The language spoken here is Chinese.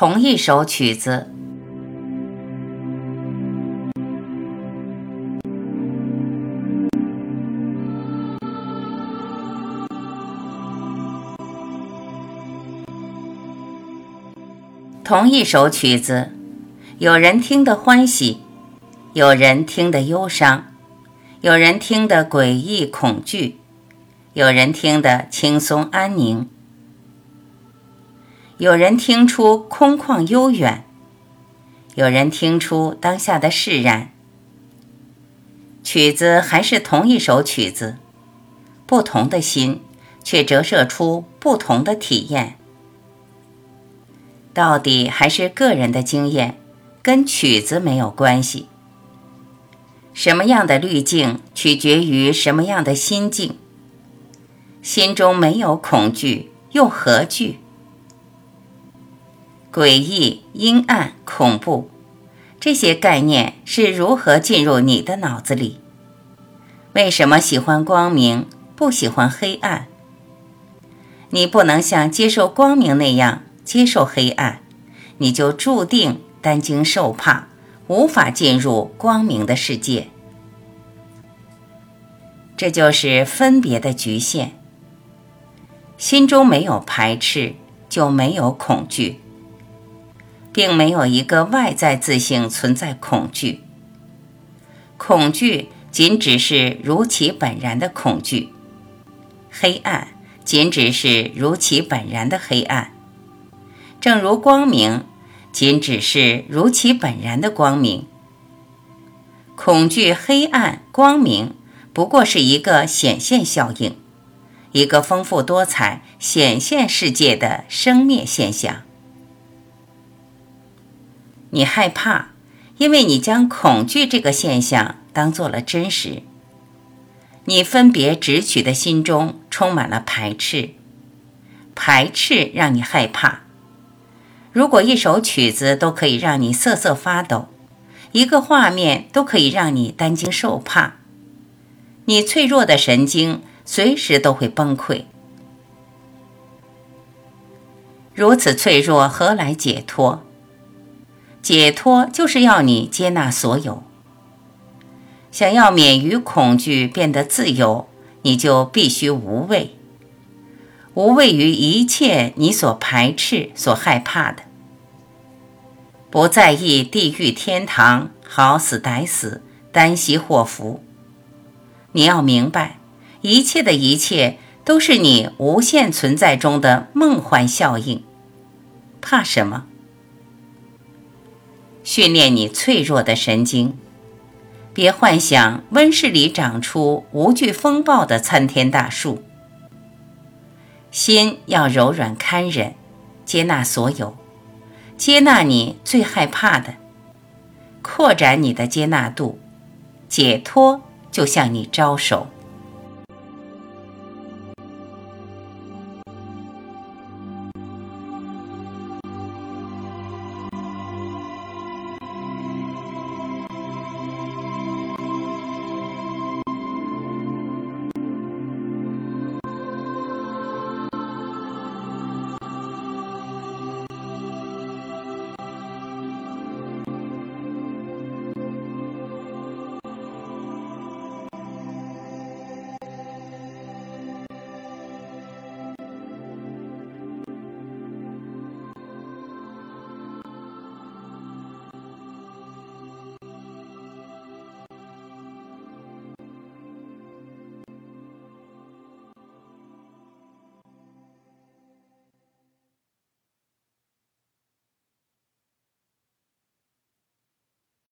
同一首曲子，同一首曲子，有人听得欢喜，有人听得忧伤，有人听得诡异恐惧，有人听得轻松安宁。有人听出空旷悠远，有人听出当下的释然。曲子还是同一首曲子，不同的心却折射出不同的体验。到底还是个人的经验，跟曲子没有关系。什么样的滤镜取决于什么样的心境。心中没有恐惧，又何惧？诡异、阴暗、恐怖，这些概念是如何进入你的脑子里？为什么喜欢光明，不喜欢黑暗？你不能像接受光明那样接受黑暗，你就注定担惊受怕，无法进入光明的世界。这就是分别的局限。心中没有排斥，就没有恐惧。并没有一个外在自性存在恐惧，恐惧仅只是如其本然的恐惧，黑暗仅只是如其本然的黑暗，正如光明仅只是如其本然的光明。恐惧、黑暗、光明不过是一个显现效应，一个丰富多彩显现世界的生灭现象。你害怕，因为你将恐惧这个现象当做了真实。你分别执取的心中充满了排斥，排斥让你害怕。如果一首曲子都可以让你瑟瑟发抖，一个画面都可以让你担惊受怕，你脆弱的神经随时都会崩溃。如此脆弱，何来解脱？解脱就是要你接纳所有。想要免于恐惧，变得自由，你就必须无畏，无畏于一切你所排斥、所害怕的，不在意地狱、天堂，好死歹死，单息祸福。你要明白，一切的一切都是你无限存在中的梦幻效应。怕什么？训练你脆弱的神经，别幻想温室里长出无惧风暴的参天大树。心要柔软堪忍，接纳所有，接纳你最害怕的，扩展你的接纳度，解脱就向你招手。